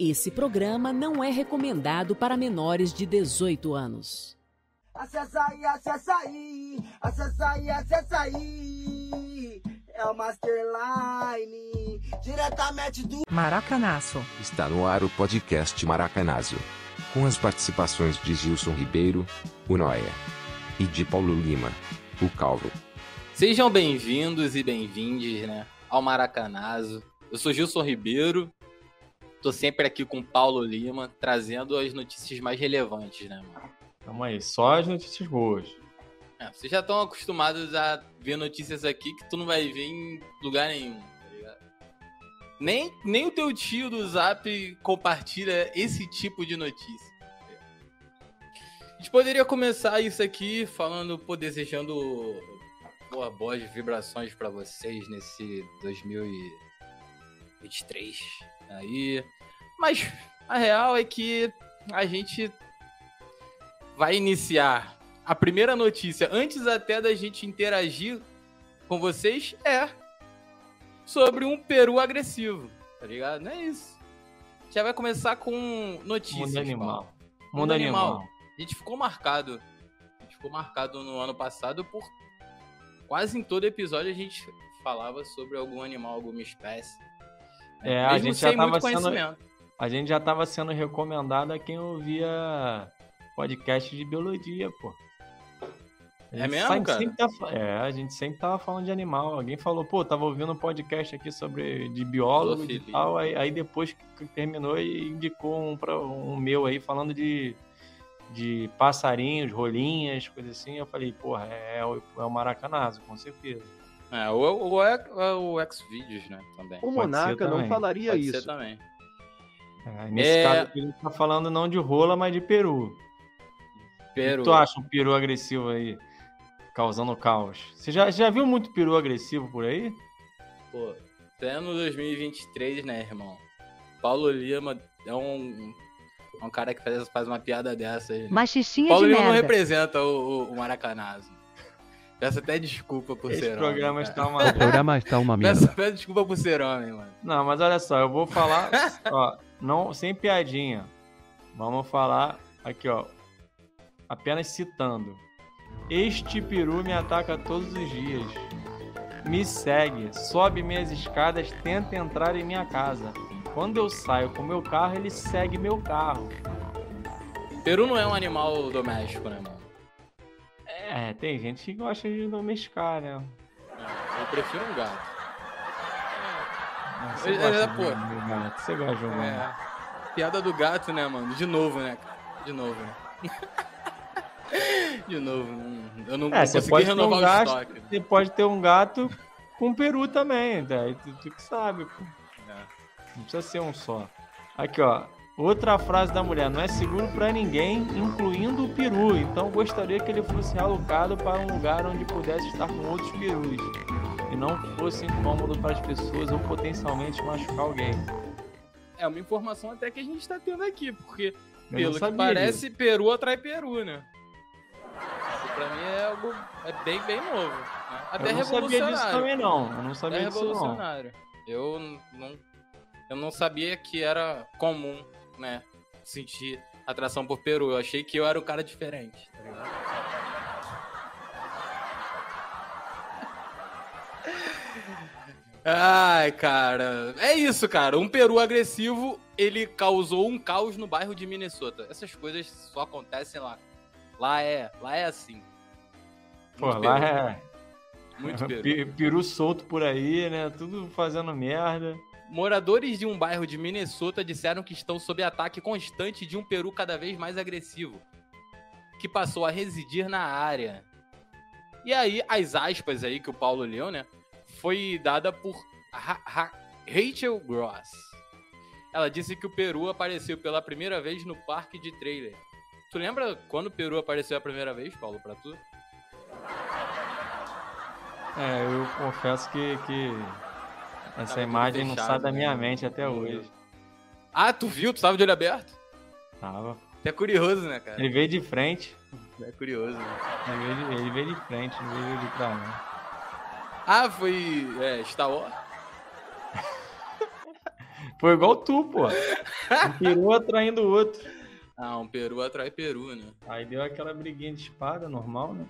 Esse programa não é recomendado para menores de 18 anos. Acessa aí, acessa aí, acessa aí, acessa aí. É o Masterline, diretamente do Maracanaço. Está no ar o podcast Maracanazo. Com as participações de Gilson Ribeiro, o Noé. E de Paulo Lima, o Calvo. Sejam bem-vindos e bem-vindes, né, ao Maracanazo. Eu sou Gilson Ribeiro, tô sempre aqui com Paulo Lima, trazendo as notícias mais relevantes, né, mano? Calma aí, só as notícias boas. É, vocês já estão acostumados a ver notícias aqui que tu não vai ver em lugar nenhum, tá ligado? Nem, nem o teu tio do Zap compartilha esse tipo de notícia. A gente poderia começar isso aqui falando, pô, desejando boa, boas vibrações pra vocês nesse 2023 aí. Mas a real é que a gente vai iniciar a primeira notícia, antes até da gente interagir com vocês, é sobre um peru agressivo, tá ligado? Não é isso. Já vai começar com notícias. Mundo animal. Paulo. Mundo animal. A gente ficou marcado. A gente ficou marcado no ano passado por quase em todo episódio a gente falava sobre algum animal, alguma espécie. É, a Mesmo gente já tava sendo, a gente já tava sendo recomendado a quem ouvia podcast de biologia, pô. A É gente mesmo, cara? tá é, a gente sempre tava falando de animal. Alguém falou, pô, tava ouvindo um podcast aqui sobre de biólogo e tal. Aí, aí depois que terminou e indicou um, pra, um meu aí falando de, de passarinhos, rolinhas, coisas assim. Eu falei, porra, é, o- é o maracanazo, com certeza. É, ou, ou é, é o X-Videos, né? Também. O Monarca não também. falaria Pode ser isso. também. É, nesse É. caso aqui, a gente tá falando não de rola, mas de peru. O Peru. que tu acha um peru agressivo aí, causando caos? Você já, já viu muito peru agressivo por aí? Pô, até no 2023, né, irmão? Paulo Lima é um, um cara que faz, faz uma piada dessa aí. né? Machistinha Paulo de Lima não merda. representa o, o, o Maracanazo. Peço até desculpa por Esse ser programa homem. está cara. uma... O programa está uma Peço, merda. peço desculpa por ser homem, mano. Não, mas olha só, eu vou falar, ó, não, sem piadinha. Vamos falar aqui, ó, apenas citando. Este peru me ataca todos os dias. Me segue, sobe minhas escadas, tenta entrar em minha casa. Quando eu saio com meu carro, ele segue meu carro. Peru não é um animal doméstico, né, mano? É, tem gente que gosta de domesticar, né? Eu prefiro um gato. Ah, Você gosta é, de pô. um gato, você gosta de um gato. É. Piada do gato, né, mano? De novo, né, cara? De novo, né? De novo. não- Eu não É, você consegui pode renovar um o gato, estoque. você pode ter um gato com peru também, daí tu, tu que sabe, pô. É. Não precisa ser um só. Aqui, ó. Outra frase da mulher, não é seguro pra ninguém, incluindo o peru. Então gostaria que ele fosse realocado para um lugar onde pudesse estar com outros perus. E não fosse incômodo para as pessoas ou potencialmente machucar alguém. É uma informação até que a gente tá tendo aqui, porque Eu não pelo que parece, peru atrai peru, né? Isso pra mim é algo é bem, bem novo. Né? Até eu não sabia disso também não. Eu não É sabia disso não. revolucionário. Eu n- não, eu não sabia que era comum, né? Sentir atração por peru. Eu achei que eu era o cara diferente, tá ligado? Ai, cara. É isso, cara. Um peru agressivo, ele causou um caos no bairro de Minnesota. Essas coisas só acontecem lá. Lá é, lá é assim. Pô, Muito lá peru, é Muito peru. pe- peru solto por aí, né? Tudo fazendo merda. Moradores de um bairro de Minnesota disseram que estão sob ataque constante de um peru cada vez mais agressivo, que passou a residir na área. E aí, as aspas aí que o Paulo leu, né, foi dada por Ra- Ra- Rachel Gross. Ela disse que o peru apareceu pela primeira vez no parque de trailer. Tu lembra quando o peru apareceu a primeira vez, Paulo, pra tu? É, eu confesso que, que essa Tava imagem não fechado, sai da né? minha mente até Não hoje. Ah, tu viu? Tu tava de olho aberto? Tava. É curioso, né, cara? Ele veio de frente. É curioso, né? Ele veio de, ele veio de frente, não veio de trás, não. Ah, foi é, Star Wars? Foi igual tu, pô. Um peru atraindo o outro. Ah, um peru atrai peru, né? Aí deu aquela briguinha de espada normal, né?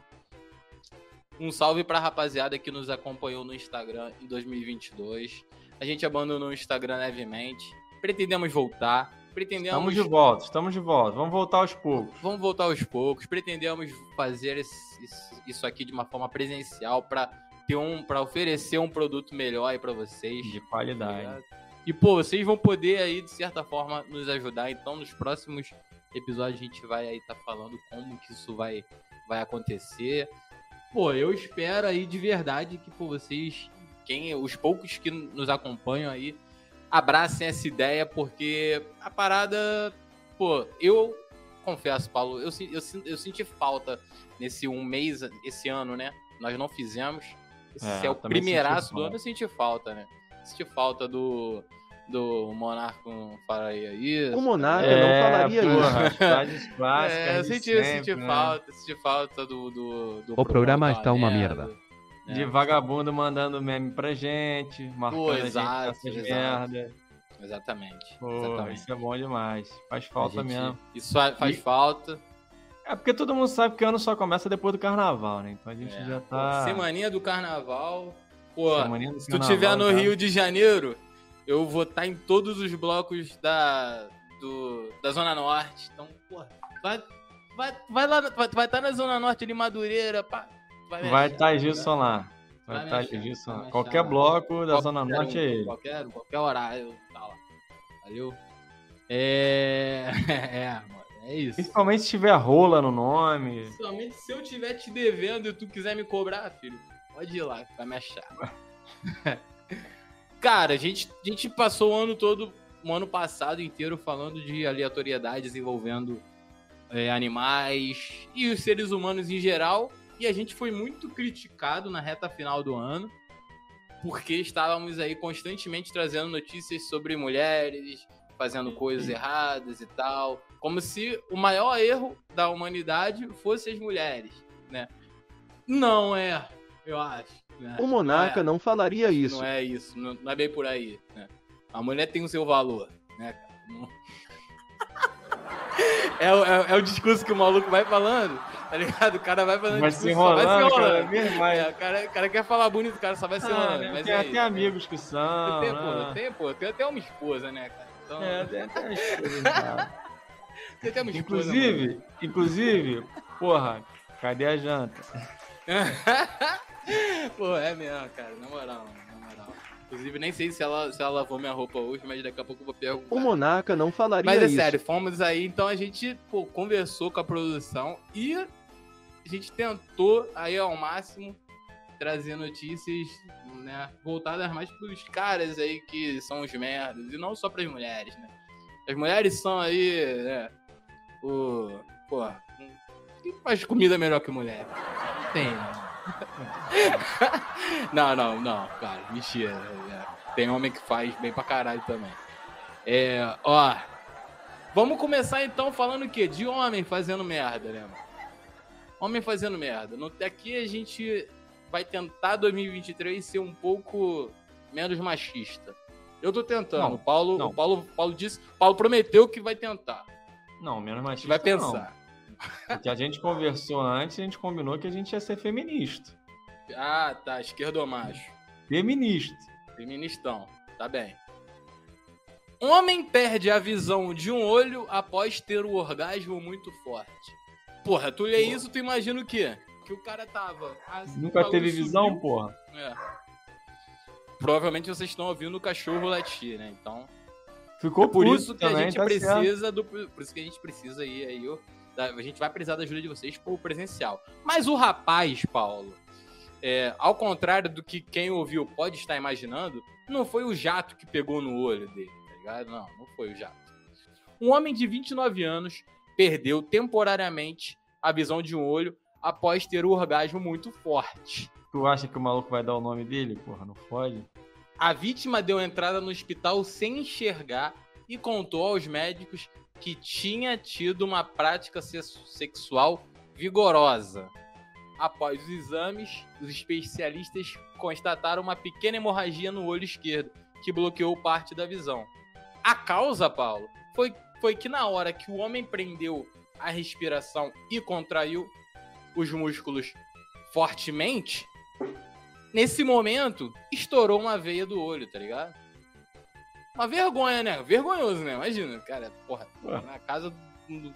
Um salve pra rapaziada que nos acompanhou no Instagram em 2022. A gente abandonou o Instagram levemente. Pretendemos voltar. Pretendemos. Estamos de volta, estamos de volta. Vamos voltar aos poucos. Vamos voltar aos poucos. Pretendemos fazer esse- isso aqui de uma forma presencial para ter um, para oferecer um produto melhor aí para vocês. De tá qualidade. E pô, vocês vão poder aí de certa forma nos ajudar. Então, nos próximos episódios a gente vai aí estar falando como que isso vai vai acontecer. Pô, eu espero aí de verdade que pô, vocês, quem os poucos que nos acompanham aí, abracem essa ideia porque a parada, pô, eu confesso, Paulo, eu, eu, eu senti falta nesse um mês, esse ano, né? Nós não fizemos. Esse É, é, o primeiraço do ano, eu senti falta, né? Senti falta do, do Monarco Faraia aí. O Monarca É, não falaria porra, isso. as frases clássicas É, eu senti, eu sempre, senti né? falta, senti falta do, do, do O programa tá está uma merda, merda. né? De vagabundo mandando meme pra gente, marcando Pô, a gente exato, nessas exato. merda. Exatamente. Pô, exatamente. isso é bom demais. Faz A falta gente- mesmo. Isso fa- faz E- falta. É porque todo mundo sabe que o ano só começa depois do carnaval, né? Então a gente É, já tá. Semaninha do carnaval. Pô, Semaninha do se tu carnaval, tiver no tá? Rio de Janeiro, eu vou estar em todos os blocos da, do, da Zona Norte. Então, porra, vai, vai, vai lá, vai, vai estar na Zona Norte ali, Madureira, pá. Vai estar tá Gilson lá. Vai estar Gilson lá. Qualquer lá. bloco da Qualquer Zona um, Norte é ele. Qualquer, qualquer horário, tá lá. Valeu? É. É, mano, é isso. Principalmente se tiver rola no nome. Principalmente se eu tiver te devendo e tu quiser me cobrar, filho, pode ir lá, vai me achar. Cara, a gente, a gente passou o ano todo, o ano passado inteiro, falando de aleatoriedades envolvendo é, animais e os seres humanos em geral. E a gente foi muito criticado na reta final do ano, porque estávamos aí constantemente trazendo notícias sobre mulheres fazendo coisas erradas e tal. Como se o maior erro da humanidade fosse as mulheres, né? Não é, eu acho. Né? O Monarca não não falaria é, isso. Não é isso, não, não é bem por aí, né? A mulher tem o seu valor, né, É, o- é, é o discurso que o maluco vai falando, tá ligado? O cara vai falando Vai se discurso, só vai se enrolando, cara. enrolando. É, o, cara, o cara quer falar bonito, o cara só vai se Ah, enrolando. né? mas tem é até isso, amigos que são. Eu tenho, pô, né? eu tenho, pô, eu tenho até uma esposa, né, cara? Então, É, tem até tem uma esposa. Inclusive, inclusive, porra, cadê a janta? pô, é mesmo, cara, na moral, na moral. Inclusive, nem sei se ela, se ela lavou minha roupa hoje, mas daqui a pouco eu vou perguntar. O Monarca não falaria Mas é isso. sério, fomos aí, então a gente pô, conversou com a produção e a gente tentou aí ao máximo trazer notícias né, voltadas mais pros caras aí que são os merdas, e não só pras mulheres, né? As mulheres são aí, né, o... Pô, quem faz comida melhor que mulher? Não tem, né? não, não, não, cara, mentira. é. Tem homem que faz bem pra caralho também. É, ó. Vamos começar então falando o quê? De homem fazendo merda, né, mano? Homem fazendo merda. Aqui a gente vai tentar 2023 ser um pouco menos machista. Eu tô tentando. Não, o Paulo, não. Paulo, Paulo disse, Paulo prometeu que vai tentar. Não, menos machista vai não. Porque a gente conversou antes, a gente combinou que a gente ia ser feminista. Ah, tá, esquerdo ou macho. Feminista. Feministão, tá bem. Homem perde a visão de um olho após ter um orgasmo muito forte. Porra, tu lê isso, tu imagina o quê? Que o cara tava. assim, o Nunca teve visão, subiu. porra. É. Provavelmente vocês estão ouvindo o cachorro latir, né? Então, Ficou é por isso que a também, gente tá certo. precisa do. Por isso que a gente precisa aí, aí ó, a gente vai precisar da ajuda de vocês pro presencial. Mas o rapaz, Paulo, é, ao contrário do que quem ouviu pode estar imaginando, não foi o jato que pegou no olho dele, tá ligado? Não, não foi o jato. Um homem de 29 anos perdeu temporariamente a visão de um olho após ter um orgasmo muito forte. Tu acha que o maluco vai dar o nome dele? Porra, não fode. A vítima deu entrada no hospital sem enxergar e contou aos médicos que tinha tido uma prática se- sexual vigorosa. Após os exames, os especialistas constataram uma pequena hemorragia no olho esquerdo, que bloqueou parte da visão. A causa, Paulo, foi, foi que na hora que o homem prendeu a respiração e contraiu os músculos fortemente, nesse momento estourou uma veia do olho, tá ligado? Uma vergonha, né? Vergonhoso, né? Imagina, cara, porra, na casa do.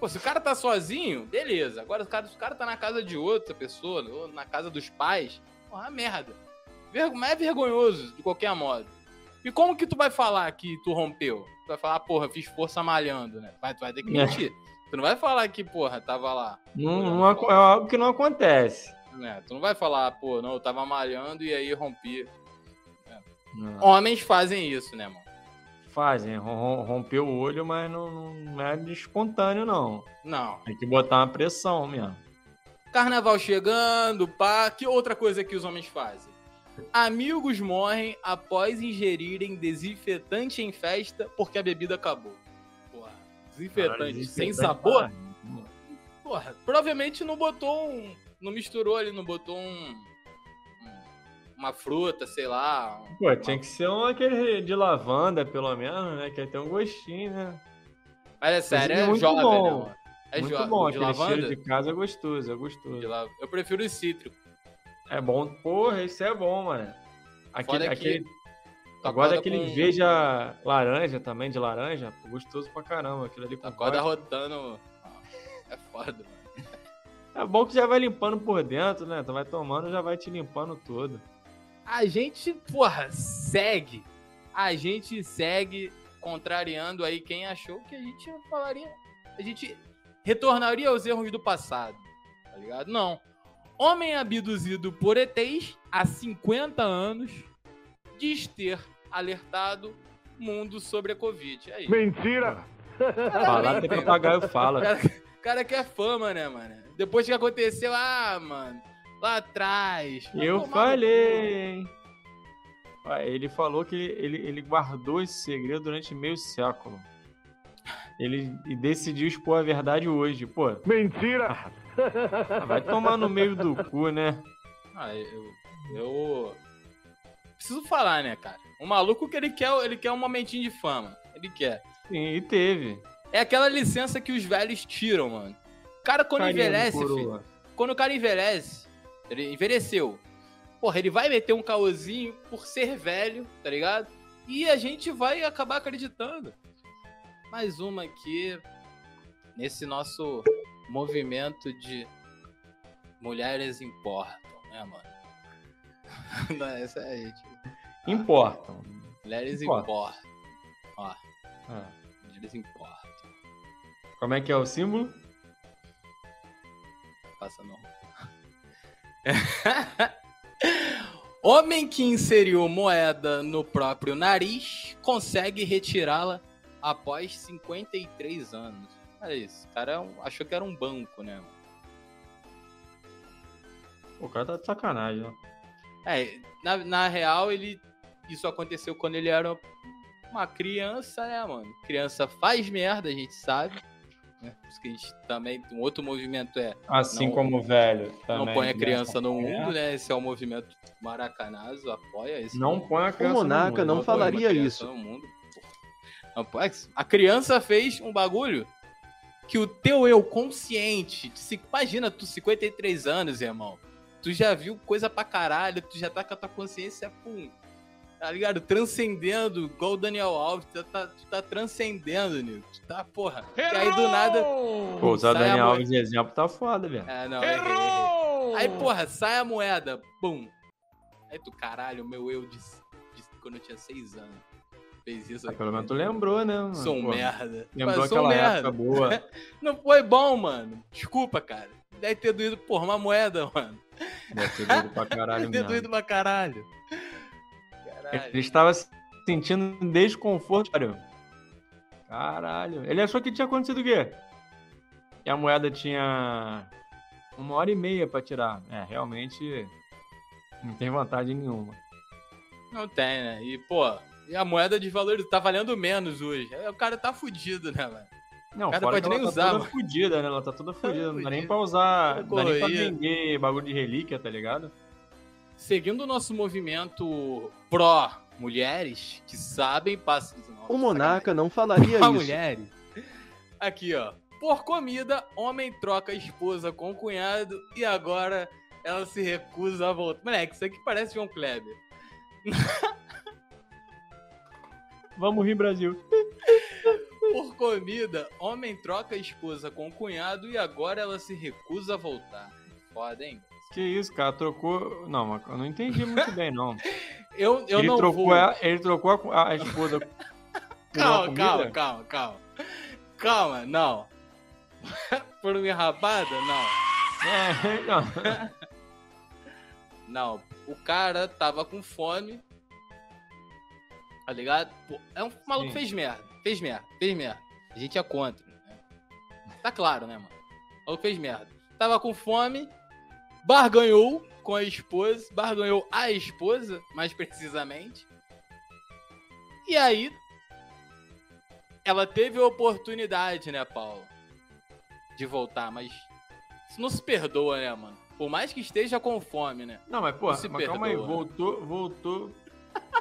Pô, se o cara tá sozinho, beleza. Agora, se o cara, se o cara tá na casa de outra pessoa, ou na casa dos pais, porra, merda. Ver- Mas é vergonhoso, de qualquer modo. E como que tu vai falar que tu rompeu? Tu vai falar, porra, fiz força malhando, né? Vai, tu vai ter que É. mentir. Tu não vai falar que, porra, tava lá. Não, não aco- é algo que não acontece. Né? Tu não vai falar, pô, não, eu tava malhando e aí rompi. Não. Homens fazem isso, né, mano? Fazem, rom- rom- rompeu o olho, mas não, não é de espontâneo, não. Não. Tem que botar uma pressão mesmo. Carnaval chegando, pá. Que outra coisa que os homens fazem? Amigos morrem após ingerirem desinfetante em festa porque a bebida acabou. Porra, desinfetante sem desinfetante, sabor? cara. Porra, provavelmente não botou um. Não misturou ali, não botou um. Um- uma fruta, sei lá. Pô, tinha que ser um aquele de lavanda, pelo menos, né? Que tem um gostinho, né? Mas é sério, é é muito jovem, bom. né? É Muito bom, de aquele lavanda? cheiro de casa é gostoso, é gostoso. La- Eu prefiro o cítrico. É bom, porra, isso é bom, mano. Aquele, aquele, tu agora aquele com- veja laranja também, de laranja, gostoso pra caramba. Aquilo ali Tu com acorda vodka. rodando. É foda, mano. É bom que já vai limpando por dentro, né? Tu vai tomando, já vai te limpando todo. A gente, porra, segue. A gente segue contrariando aí quem achou que a gente falaria. A gente retornaria aos erros do passado. Tá ligado? Não. Homem abduzido por ETs há 50 anos diz ter alertado mundo sobre a Covid. Aí. Mentira! Falar até papagaio O fala. cara, o cara quer fama, né, mano? Depois que aconteceu, ah, mano, lá atrás. vai Eu falei? Ah, Ele falou que ele, ele guardou esse segredo durante meio século. Ele e decidiu expor a verdade hoje. Pô, Mentira! vai tomar no meio do cu, né? Ah, eu, eu preciso falar, né, cara? O maluco que ele quer, ele quer um momentinho de fama. Ele quer. Sim, e teve. É aquela licença que os velhos tiram, mano. O cara quando Carinha envelhece, filho, quando o cara envelhece, ele envelheceu. Porra, ele vai meter um caôzinho por ser velho, tá ligado? E a gente vai acabar acreditando. Mais uma aqui nesse nosso movimento de mulheres importam, né, mano? Não, essa é a gente. Importam. Mulheres Importa. importam. Ó, Ah, mulheres importam. Como é que é o símbolo? Passa não. Homem que inseriu moeda no próprio nariz consegue retirá-la após 53 anos. Olha isso, o cara é um- achou que era um banco, né? O cara tá de sacanagem, ó. É, na, na real, ele. Isso aconteceu quando ele era uma criança, né, mano? Criança faz merda, a gente sabe. Né? Por isso que a gente também. Um outro movimento é Assim Não- como o velho. não põe a né? criança no É. mundo, né? Esse é o movimento Maracanazo, apoia esse Não põe a criança no mundo. não põe falaria isso. no mundo. Não. A criança fez um bagulho que o teu eu consciente, imagina tu 53 anos, irmão, tu já viu coisa pra caralho, tu já tá com a tua consciência, pum, tá ligado? Transcendendo, igual o Daniel Alves, tu tá, tu tá transcendendo, Nico. Tu tá, porra. E aí do nada. Pô, usar sai a Daniel Alves de exemplo tá foda, velho. É, não, errei. Aí, porra, sai a moeda, pum. Aí tu, caralho, meu eu de, de quando eu tinha 6 anos. Fez isso Ah, aqui. pelo menos tu lembrou, né? mano? Sou um Pô, merda. Lembrou um aquela merda. época boa. Não foi bom, mano. Desculpa, cara. Deve ter doído, porra, uma moeda, mano. Deve ter doido pra caralho Deve ter doído pra caralho. Caralho. Ele estava se sentindo desconforto. Caralho. Ele achou que tinha acontecido o quê? Que a moeda tinha uma hora e meia pra tirar. É, realmente não tem vantagem nenhuma. Não tem, né? E, pô, e a moeda de valor tá valendo menos hoje. Aí o cara tá fudido, né, mano? Não, Cara, fora pode nem tá usar, toda mano. fudida, né? Ela tá toda fudida. Não dá nem pra usar. Não dá nem pra vender bagulho de relíquia, tá ligado? Seguindo o nosso movimento pró mulheres que sabem passar. O monarca não falaria isso. mulheres. Aqui, ó. Por comida, homem troca a esposa com o cunhado e agora ela se recusa a voltar. Moleque, isso aqui parece João Kleber. Vamos rir, Brasil. Por comida, homem troca a esposa com o cunhado e agora ela se recusa a voltar. Foda, hein? Que isso, cara? Trocou. Não, mas eu não entendi muito bem, não. Eu, eu ele, não trocou vou. a, ele trocou a, a esposa. Calma, calma, calma, calma. Calma, não. Por uma enrabada? Não. É, não. Não, o cara tava com fome. Tá ligado? Pô, é um maluco Sim. fez merda. Fez merda, fez merda. A gente é contra. Né? Tá claro, né, mano? O maluco fez merda. Tava com fome, barganhou com a esposa, barganhou a esposa, mais precisamente. E aí, ela teve a oportunidade, né, Paulo? De voltar, mas isso não se perdoa, né, mano? Por mais que esteja com fome, né? Não, mas, pô, Se mas calma aí, perdoa, né? voltou, voltou.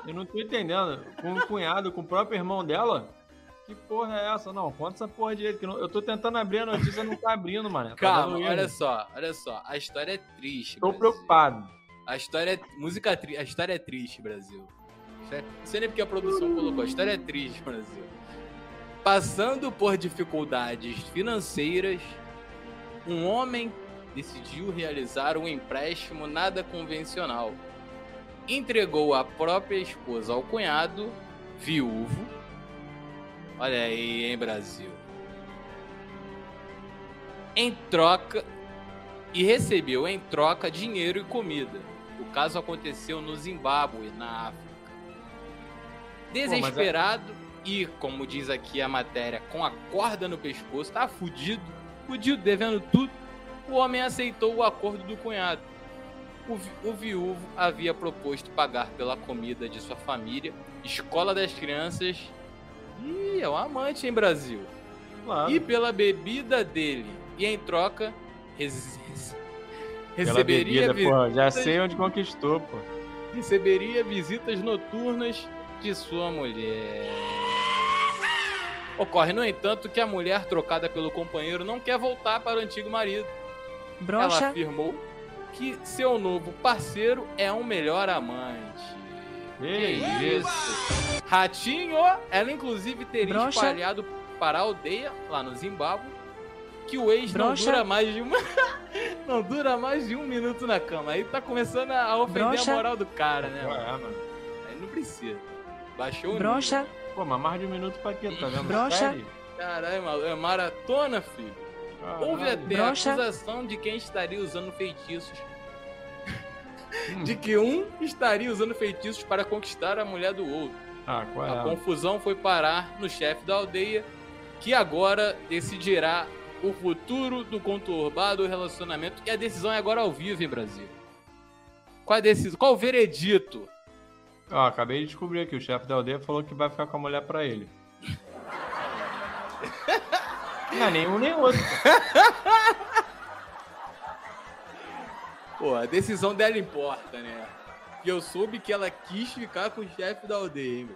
Eu não tô entendendo. Com o cunhado, com o próprio irmão dela? Que porra é essa? Não, conta essa porra direito. Que não- eu tô tentando abrir a notícia, não tá abrindo, mano. Tá Calma, erro. olha só, olha só. A história é triste. Tô Brasil. preocupado. A história é. Música tri... A história é triste, Brasil. Não sei nem porque a produção colocou. A história é triste, Brasil. Passando por dificuldades financeiras, um homem decidiu realizar um empréstimo nada convencional. Entregou a própria esposa ao cunhado, viúvo. Olha aí, hein, Brasil. Em troca. E recebeu em troca dinheiro e comida. O caso aconteceu no Zimbábue, na África. Desesperado e, como diz aqui a matéria, com a corda no pescoço, tá fudido, fudido, devendo tudo, o homem aceitou o acordo do cunhado. O, vi- o viúvo havia proposto pagar pela comida de sua família, escola das crianças. Ih, é um amante, hein, Brasil? Claro. E pela bebida dele. E em troca, res- Pela receberia, bebida, vi- pô. Já sei onde conquistou, pô. receberia visitas noturnas de sua mulher. Ocorre, no entanto, que a mulher trocada pelo companheiro não quer voltar para o antigo marido. Ela Brocha, afirmou que seu novo parceiro é um melhor amante. Que isso? Ratinho, ela inclusive teria Broxa. espalhado para a aldeia, lá no Zimbábue, que o ex não Broxa. dura mais de uma. não dura mais de um minuto na cama. Aí tá começando a ofender Broxa. a moral do cara, né? Ué, mano? Aí não precisa. Baixou o nível. Pô, mas mais de um minuto pra quê? Tá vendo? Broxa. Caralho, maluco, é maratona, filho. Houve Caralho. até Broxa. a acusação de quem estaria usando feitiços. Hum. De que um estaria usando feitiços para conquistar a mulher do outro. Ah, qual é? A confusão foi parar no chefe da aldeia, que agora decidirá o futuro do conturbado relacionamento. E a decisão é agora ao vivo, hein, Brasil? Qual a decisão? Qual o veredito? Ó, acabei de descobrir aqui. O chefe da aldeia falou que vai ficar com a mulher pra ele. Não é nenhum nem outro. Pô, a decisão dela importa, né? E eu soube que ela quis ficar com o chefe da aldeia, hein?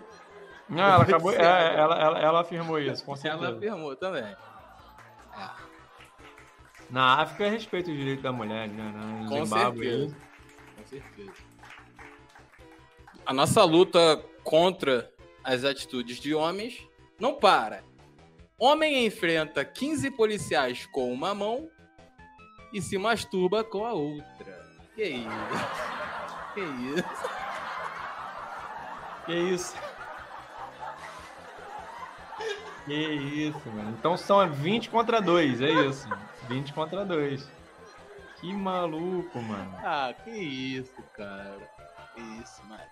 Não, ela acabou. é, ela, ela, ela afirmou isso, com Ela certeza. afirmou também. Na África respeita o direito da mulher, né? No Com Zimbábue. certeza. Com certeza. A nossa luta contra as atitudes de homens não para. Homem enfrenta 15 policiais com uma mão e se masturba com a outra. Que isso? Que isso? Que isso? Que isso, mano. Então são 20 contra 2, é isso. 20 contra 2. Que maluco, mano. Ah, que isso, cara. Que isso, mano.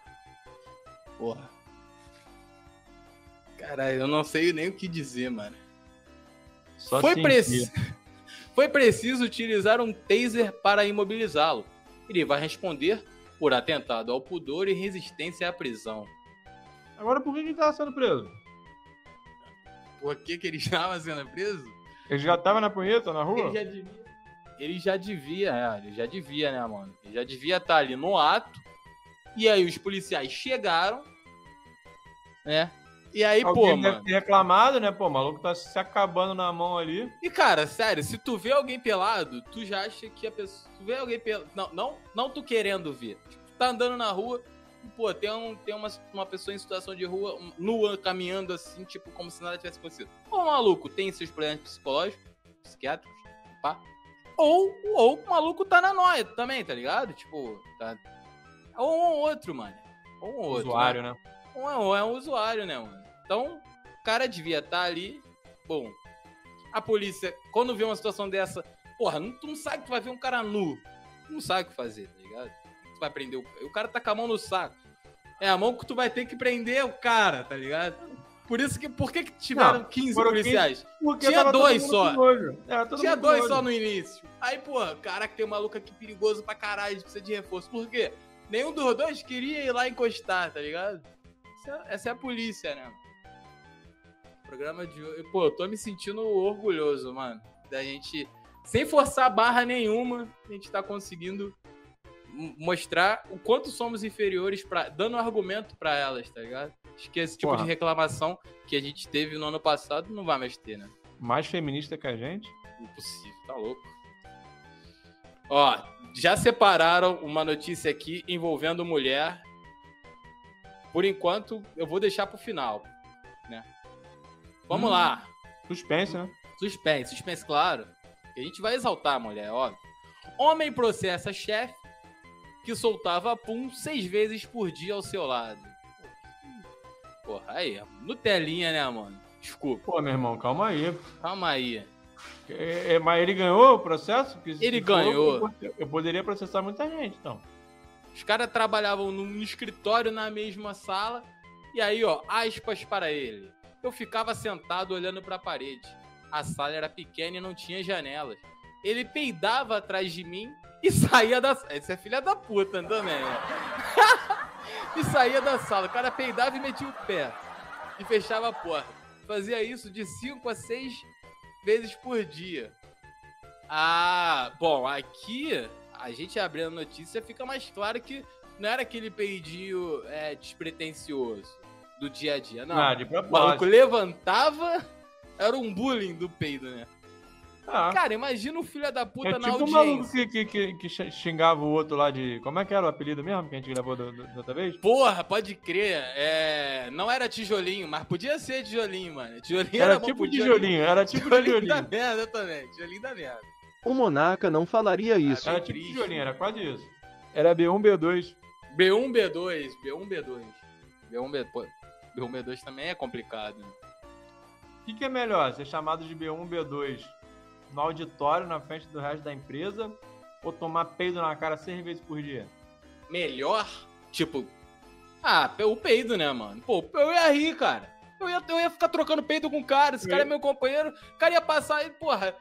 Porra. Caralho, eu não sei nem o que dizer, mano. Só Foi, sentir. preci- Foi preciso utilizar um taser para imobilizá-lo. Ele vai responder por atentado ao pudor e resistência à prisão. Agora por que ele tava sendo preso? Por que, que ele estava sendo preso? Ele já tava na punheta, na rua? Ele já devia. Ele já devia, é, ele já devia, né, mano? Ele já devia estar ali no ato. E aí os policiais chegaram, É. E aí, Alguém pô, deve mano. ter reclamado, né? Pô, o maluco tá se acabando na mão ali. E cara, sério, se tu vê alguém pelado, tu já acha que a pessoa. Tu vê alguém pelado. Não, não, não tu querendo ver. Tipo, tu tá andando na rua, e, pô, tem, um, tem uma, uma pessoa em situação de rua, um- nua, caminhando assim, tipo, como se nada tivesse acontecido. Ou o maluco tem seus problemas psicológicos, psiquiátricos, pá. Ou, ou o maluco tá na noia também, tá ligado? Tipo, tá. Ou um ou outro, mano. Ou um ou outro. Usuário, né? Ou é, ou é um usuário, né, mano? Então, o cara devia estar ali. Bom, a polícia, quando vê uma situação dessa, porra, não, tu não sabe que tu vai ver um cara nu. Tu não sabe o que fazer, tá ligado? Tu vai prender o. O cara tá com a mão no saco. É a mão que tu vai ter que prender o cara, tá ligado? Por isso que. Por que, que tiveram Não, 15 foram policiais? Tinha dois só. É, Tinha dois só no início. Aí, pô, caraca, tem um maluco aqui perigoso pra caralho, precisa de reforço. Por quê? Nenhum dos dois queria ir lá encostar, tá ligado? É, essa é a polícia, né? Programa de hoje. Pô, eu tô me sentindo orgulhoso, mano. Da gente, sem forçar barra nenhuma, a gente tá conseguindo mostrar o quanto somos inferiores, pra, dando argumento pra elas, tá ligado? Acho que esse tipo Porra. de reclamação que a gente teve no ano passado não vai mais ter, né? Mais feminista que a gente. Impossível, tá louco. Ó, já separaram uma notícia aqui envolvendo mulher. Por enquanto, eu vou deixar pro final? Vamos Hum. lá. Suspense, né? Suspense, suspense, claro. A gente vai exaltar a mulher, óbvio. Homem processa chefe que soltava pum seis vezes por dia ao seu lado. Porra, aí, Nutelinha, né, mano? Desculpa, Pô, meu irmão, calma aí. calma aí. É, é, mas ele ganhou o processo? Porque Ele ganhou. Eu, eu poderia processar muita gente, então. Os caras trabalhavam no escritório na mesma sala. E aí, ó, aspas para ele. Eu ficava sentado olhando pra parede. A sala era pequena e não tinha janelas. Ele peidava atrás de mim e saía da sala. Essa é filha da puta também, e saía da sala. O cara peidava e metia o pé. E fechava a porta. Fazia isso de 5 a 6 vezes por dia. Ah, bom, aqui a gente abrindo a notícia fica mais claro que não era aquele peidinho é, despretensioso do dia a dia. Não, ah, de propósito. O maluco levantava, era um bullying do peido, né? Ah. Cara, imagina o filho da puta é na tipo audiência. Tipo o maluco que, que, que, que, xingava o outro lá de... Como é que era o apelido mesmo que a gente gravou da outra vez? Porra, pode crer. É... Não era tijolinho, mas podia ser tijolinho, mano. Tijolinho era, era tipo tijolinho, tijolinho, era tipo tijolinho. Tijolinho da merda também, tijolinho da merda. O Monaca não falaria ah, isso. Ah, era tipo tijolinho, era quase isso. Era B1, B2. B1, B2, B1, B2. B1, B2. B1, B2 também é complicado. né? O que, que é melhor? Ser chamado de B1, B2 no auditório, na frente do resto da empresa? Ou tomar peido na cara seis vezes por dia? melhor, tipo. Ah, o peido, né, mano? Pô, eu ia rir, cara. Eu ia, eu ia ficar trocando peido com o cara. Esse cara é meu companheiro. O cara ia passar e, porra,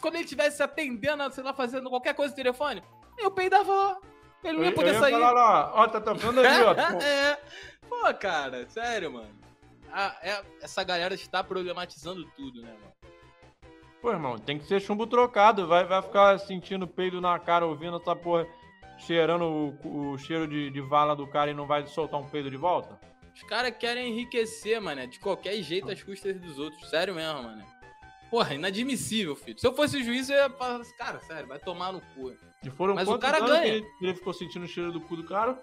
quando ele estivesse atendendo, sei lá, fazendo qualquer coisa no telefone, eu peidava lá. Ele não ia poder eu ia sair. falar lá, ó, tá tocando ali, ó. É. Pô, cara, sério, mano. Ah, é- essa galera está problematizando tudo, né, mano? Pô, irmão, tem que ser chumbo trocado. Vai, vai ficar sentindo peido na cara, ouvindo essa porra, cheirando o, o cheiro de, de vala do cara e não vai soltar um peido de volta? Os caras querem enriquecer, mano, de qualquer jeito às custas dos outros. Sério mesmo, mano. Porra, inadmissível, filho. Se eu fosse o juiz, eu ia falar assim, cara, sério, vai tomar no cu. E foram Mas o cara ganha. ele ficou sentindo o cheiro do cu do cara?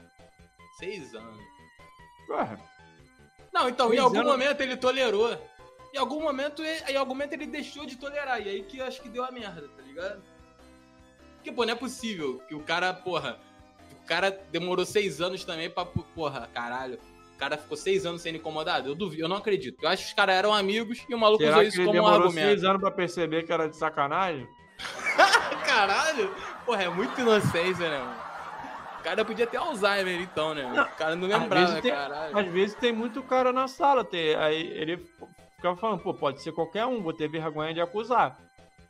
Seis anos. Ué, Não, então, em algum anos. momento ele tolerou. Em algum momento, ele- em algum momento ele deixou de tolerar. E aí que eu acho que deu a merda, tá ligado? Porque, pô, não é possível que o cara, porra. O cara demorou seis anos também pra. Porra, caralho. O cara ficou seis anos sendo incomodado. Eu duvido, eu não acredito. Eu acho que os caras eram amigos e o maluco será usou que isso ele como um demorou argumento. seis anos pra perceber que era de sacanagem? Caralho! Porra, é muito inocência, né, mano? O cara podia ter Alzheimer, então, né? O cara não Às lembrava, vezes tem- caralho. Às vezes tem muito cara na sala, tem, aí ele ficava falando, pô, pode ser qualquer um, vou ter vergonha de acusar.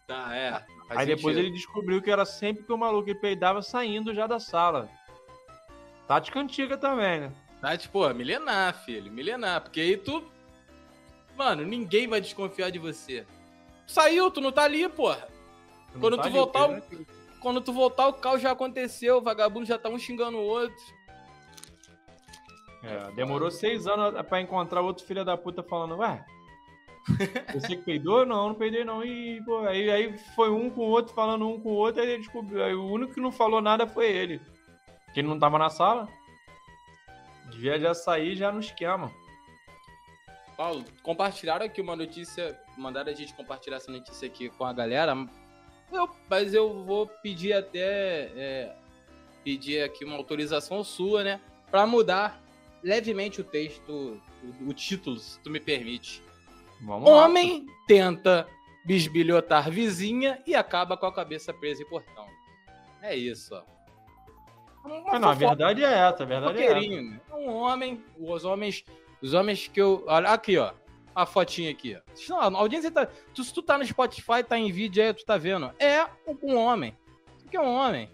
Tá, é. aí depois sentido. ele descobriu que era sempre que o maluco peidava saindo já da sala. Tática antiga também, né? Tá, tipo, milenar, filho, milenar. Porque aí tu. Mano, ninguém vai desconfiar de você. Saiu, tu não tá ali, porra. não Quando tá tu ali, voltar? Quando tu voltar, o caos já aconteceu, o vagabundo já tá um xingando o outro. É, demorou seis anos pra encontrar outro filho da puta falando, ué. Você que peidou? Não, não peidei não. E, pô, aí, aí foi um com o outro falando um com o outro, aí ele descobriu. Aí o único que não falou nada foi ele. Que ele não tava na sala. Devia já sair já no esquema. Paulo, compartilharam aqui uma notícia, mandaram a gente compartilhar essa notícia aqui com a galera. Eu- mas eu vou pedir até é, pedir aqui uma autorização sua, né, Pra mudar levemente o texto, o, o título, se tu me permite. Vamos lá. Homem tenta bisbilhotar vizinha e acaba com a cabeça presa em portão. É isso, ó. Ah, não, a verdade é essa, a verdade é essa. Né? Um homem, os homens, os homens que eu. Olha aqui, ó. A fotinha aqui, não, A audiência tá. Tu, se tu tá no Spotify, tá em vídeo aí, tu tá vendo. É um homem. Isso aqui é um homem.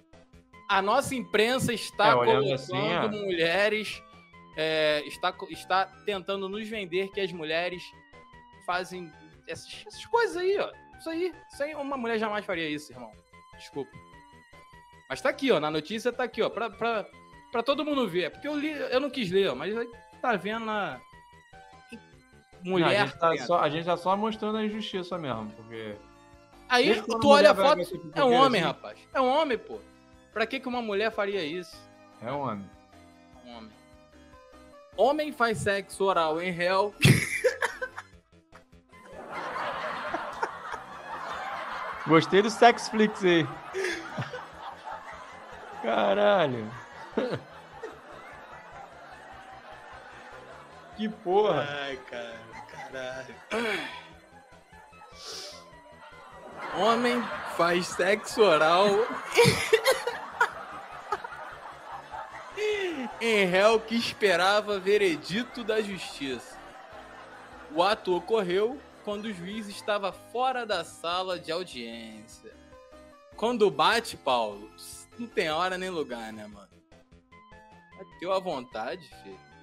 A nossa imprensa está É, colocando assim, ó. mulheres. é, está, está tentando nos vender que as mulheres fazem essas, essas coisas aí, ó. Isso aí. Isso aí, uma mulher jamais faria isso, irmão. Desculpa. Mas tá aqui, ó. Na notícia tá aqui, ó. Pra, pra, pra todo mundo ver. Porque eu li, eu não quis ler, ó, mas tá vendo na. Não, Mulher. a, gente tá só, a gente tá só mostrando a injustiça mesmo, porque... Aí tu olha a foto. É um homem, assim? rapaz. É um homem, pô. Pra que, que uma mulher faria isso? É um homem. Um homem. Homem faz sexo oral em réu. Gostei do Sexflix aí. Caralho. que porra. Ai, cara, Homem faz sexo oral em réu que esperava veredito da justiça. O ato ocorreu quando o juiz estava fora da sala de audiência. Quando bate, Paulo, não tem hora nem lugar, né, mano? Bateu à vontade, filho.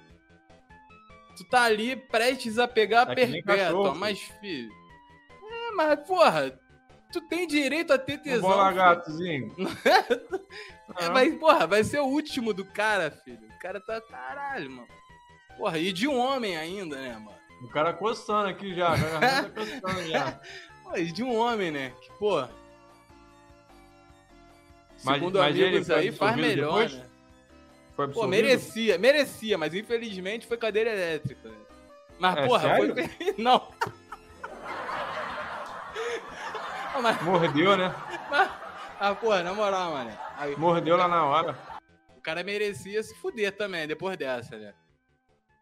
Tu tá ali prestes a pegar a Tá nem perpétua, mas, filho. É, mas, porra, tu tem direito a ter tesão. Bola gatozinho. É, mas, porra, vai ser o último do cara, filho. O cara tá caralho, mano. Porra, e de um homem ainda, né, mano? O cara coçando aqui já. já tá coçando já. Pô, e de um homem, né? Que, porra. Mas- Segundo mas ele amigos foi aí, faz melhor, depois? né? Foi Pô, absolvido? merecia, merecia, mas infelizmente foi cadeira elétrica. né? Mas, É, porra, sério? foi. Não. Ah, mas, Mordeu, né? mas- ah, porra, na moral, mano. Aí, Mordeu lá na hora. O cara merecia se fuder também, depois dessa, né?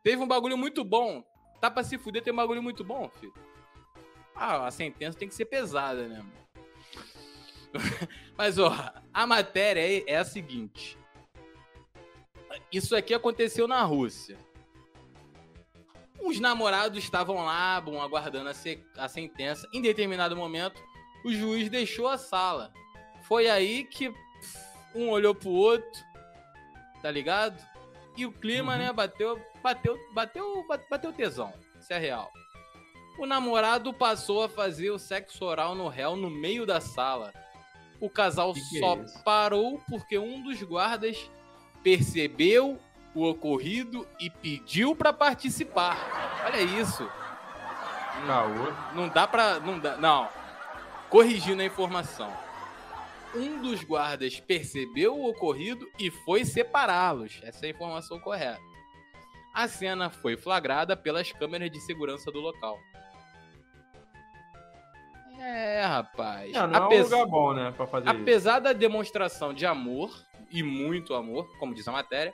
Teve um bagulho muito bom. Tá pra se fuder, tem um bagulho muito bom, filho. Ah, a sentença tem que ser pesada, né, mano? Mas, ó, a matéria é a seguinte. Isso aqui aconteceu na Rússia. Os namorados estavam lá, bom, aguardando a, se- a sentença. Em determinado momento, o juiz deixou a sala. Foi aí que pff, um olhou pro outro, tá ligado? E o clima, Uhum. né, bateu, bateu, bateu, ba- bateu tesão. Isso é real. O namorado passou a fazer o sexo oral no réu no meio da sala. O casal Que que é só parou porque um dos guardas percebeu o ocorrido e pediu pra participar. Olha isso. Caô. Não dá pra. Não dá. Não. Corrigindo a informação. Um dos guardas percebeu o ocorrido e foi separá-los. Essa é a informação correta. A cena foi flagrada pelas câmeras de segurança do local. É, rapaz. Não, não é um lugar bom, né? Pra fazer isso. Apesar da demonstração de amor, e muito amor, como diz a matéria,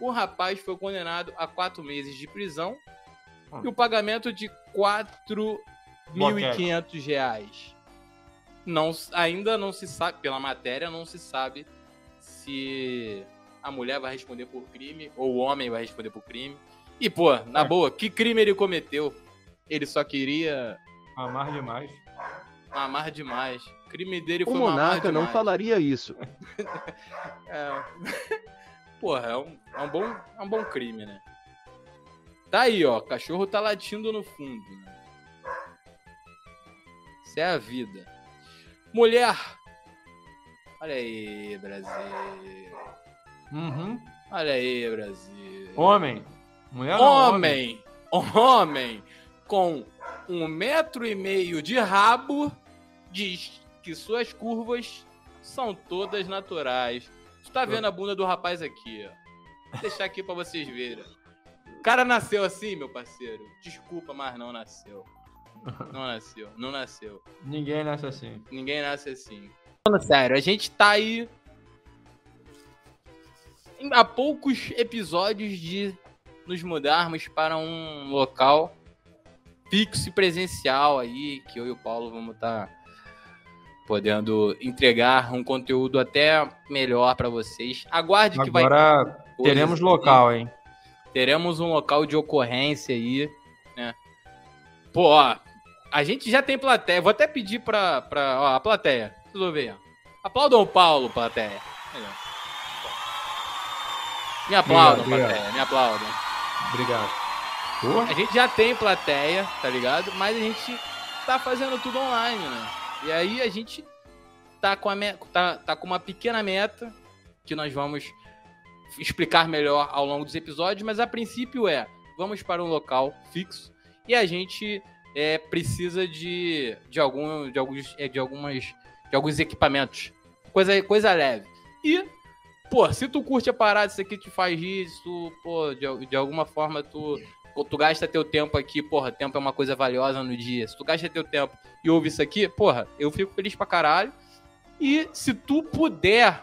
o rapaz foi condenado a quatro meses de prisão Hum. e o pagamento de 4.500 reais. Não, ainda não se sabe, pela matéria, não se sabe se a mulher vai responder por crime ou o homem vai responder por crime. E, pô, na É. boa, que crime ele cometeu? Ele só queria Amar demais. mamar demais. O crime dele O foi mamar monarca não falaria isso. É. Porra, é um, é um bom, é um bom crime, né? Tá aí, ó. Cachorro tá latindo no fundo. Né? Isso é a vida. Mulher. Olha aí, Brasil. Uhum. Olha aí, Brasil. Homem. Mulher não, homem, homem com um metro e meio de rabo diz que suas curvas são todas naturais. Tu tá vendo a bunda do rapaz aqui, ó. Vou deixar aqui pra vocês verem. O cara nasceu assim, meu parceiro. Desculpa, mas não nasceu. Não nasceu, não nasceu. Ninguém nasce assim. Ninguém nasce assim. Falando sério, a gente tá aí há poucos episódios de nos mudarmos para um local fixo e presencial aí, que eu e o Paulo vamos estar podendo entregar um conteúdo até melhor para vocês. Aguarde que vai Agora ter teremos local, hein? teremos um local de ocorrência aí, né? Pô, ó, a gente já tem plateia. Vou até pedir pra, pra ó, a plateia. Ver, ó. Aplaudam o Paulo, plateia. Me aplaudam, Obrigado, plateia. Me aplaudam. Obrigado. Porra. A gente já tem plateia, tá ligado? Mas a gente tá fazendo tudo online, né? E aí a gente tá com, a me- tá, tá com uma pequena meta que nós vamos explicar melhor ao longo dos episódios, mas a princípio é, vamos para um local fixo e a gente é, precisa de, de, algum, de, alguns, é, de, algumas, de alguns equipamentos. Coisa, coisa leve. E, pô, se tu curte a parada, isso aqui te faz rir, se tu, pô, de, de alguma forma tu tu gasta teu tempo aqui, porra, tempo é uma coisa valiosa no dia. Se tu gasta teu tempo e ouve isso aqui, porra, eu fico feliz pra caralho. E se tu puder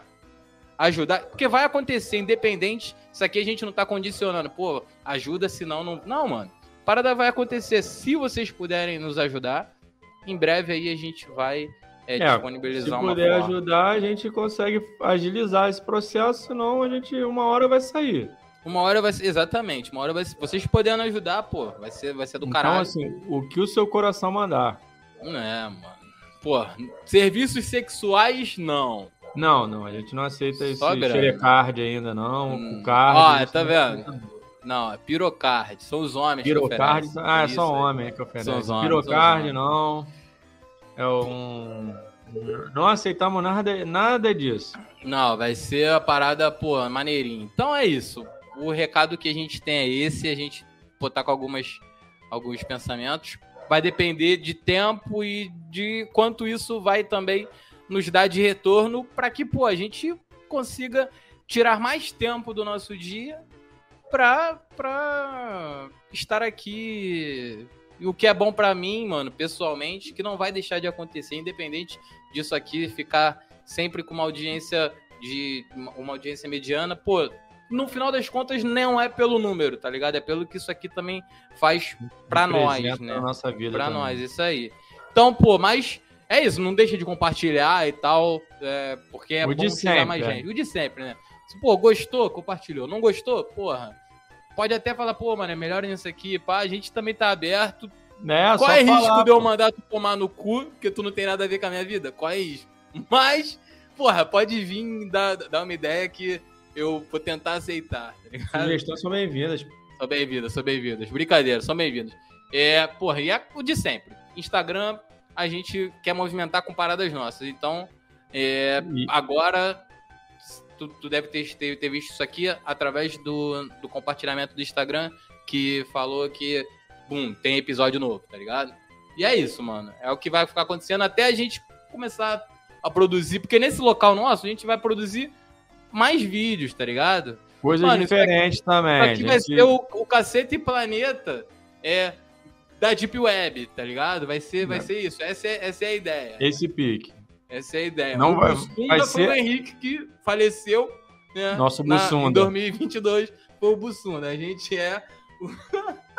ajudar, porque vai acontecer, independente, isso aqui a gente não tá condicionando, pô, ajuda, senão não. Não, mano. Parada vai acontecer. Se vocês puderem nos ajudar, em breve aí a gente vai é, É, disponibilizar Se puder forma. ajudar, a gente consegue agilizar esse processo, senão a gente, uma hora vai sair. Uma hora vai ser. Exatamente, uma hora vai ser. Vocês podendo ajudar, pô, vai ser, vai ser do então, caralho. assim, o que o seu coração mandar. Não é, mano. Pô, serviços sexuais, não. Não, não, a gente não aceita esse Só grana. xerecard ainda, não. Hum. O card. Ó, tá não- vendo? Não, é pirocard. São os homens que Pirocard. oferecem. Ah, é Isso só aí. homem que oferece. São os homens, Pirocard, os não. É um. Não aceitamos nada, nada disso. Não, vai ser a parada, pô, maneirinha. Então é isso. O recado que a gente tem é esse. A gente tá com algumas, alguns pensamentos. Vai depender de tempo e de quanto isso vai também nos dar de retorno para que, pô, a gente consiga tirar mais tempo do nosso dia pra estar aqui. E o que é bom pra mim, mano, pessoalmente, que não vai deixar de acontecer, independente disso aqui ficar sempre com uma audiência de uma audiência mediana, pô, no final das contas não é pelo número, tá ligado? É pelo que isso aqui também faz pra nós, né? nossa vida. Pra também. nós, isso aí. Então, pô, mas é isso, não deixa de compartilhar e tal, é, porque é O bom chegar mais é. gente. O de sempre, né? Se, pô, gostou, compartilhou. Não gostou, porra, pode até falar, pô, mano, é melhor nisso aqui, pá, a gente também tá aberto. Né, Qual é o risco falar, de eu pô. mandar tu tomar no cu, porque tu não tem nada a ver com a minha vida? Qual é isso? Mas, porra, pode vir dar, dar uma ideia que eu vou tentar aceitar, tá ligado? Sugestões são bem-vindas. São bem-vindas, são bem-vindas. Brincadeira, são bem-vindas. É, porra, e é o de sempre. Instagram, a gente quer movimentar com paradas nossas. Então, é, agora, tu, tu deve ter, ter, ter visto isso aqui através do, do compartilhamento do Instagram, que falou que, bum, tem episódio novo, tá ligado? E é isso, mano. É o que vai ficar acontecendo até a gente começar a produzir. Porque nesse local nosso, a gente vai produzir mais vídeos, tá ligado? Coisas Mano, isso aqui- diferentes também. Isso aqui vai gente. ser o, o cacete planeta é, da Deep Web, tá ligado? Vai ser, vai Não. ser isso. Essa é, essa é a ideia. Esse pique. Essa é a ideia. Não o vai- vai ser- o Henrique que faleceu. Né, Nosso na- Bussunda. Em 2022 foi o Bussunda. A gente é.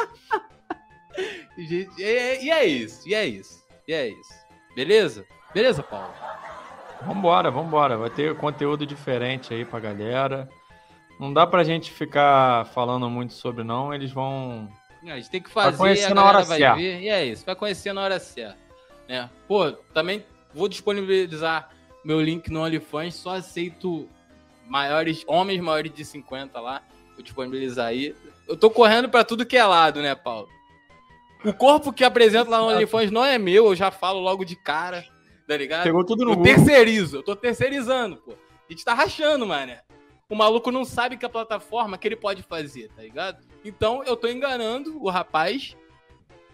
gente- e, é, e é isso, e é isso, e é isso. Beleza? Beleza, Paulo? Vambora, vambora. Vai ter conteúdo diferente aí pra galera. Não dá pra gente ficar falando muito sobre, não. Eles vão. A gente tem que fazer, conhecer a na hora vai certa. ver, e é isso, vai conhecer na hora certa. Né? Pô, também vou disponibilizar meu link no OnlyFans, só aceito maiores, homens maiores de 50 lá, vou disponibilizar aí. Eu tô correndo pra tudo que é lado, né, Paulo? O corpo que apresento lá no OnlyFans não é meu, eu já falo logo de cara, tá ligado? Pegou tudo no Eu Google. terceirizo, eu tô terceirizando, pô. A gente tá rachando, mané. O maluco não sabe que a plataforma que ele pode fazer, tá ligado? Então eu tô enganando o rapaz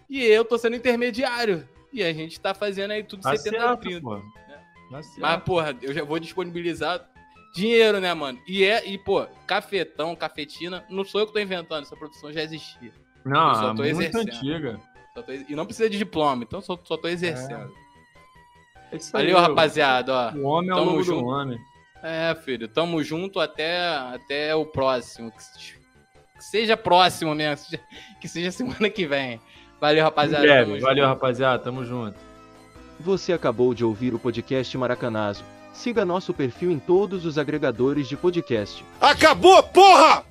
e eu tô sendo intermediário. E a gente tá fazendo aí tudo Tá 70 certo, 30. pô. Tá. Mas, porra, eu já vou disponibilizar dinheiro, né, mano? E é, e, pô, cafetão, cafetina, não sou eu que tô inventando, essa produção já existia. eu Não, só é tô muito exercendo. antiga. Só tô- e não precisa de diploma, então só, só tô exercendo. É isso aí, Valeu, o- rapaziada, ó. O homem é o Tamo lobo junto. do homem. É, filho, tamo junto até, até o próximo. Que se- que seja próximo mesmo, que seja- que seja semana que vem. Valeu, rapaziada. breve. Valeu, junto. rapaziada. Tamo junto. Você acabou de ouvir o podcast Maracanazo. Siga nosso perfil em todos os agregadores de podcast. Acabou, porra!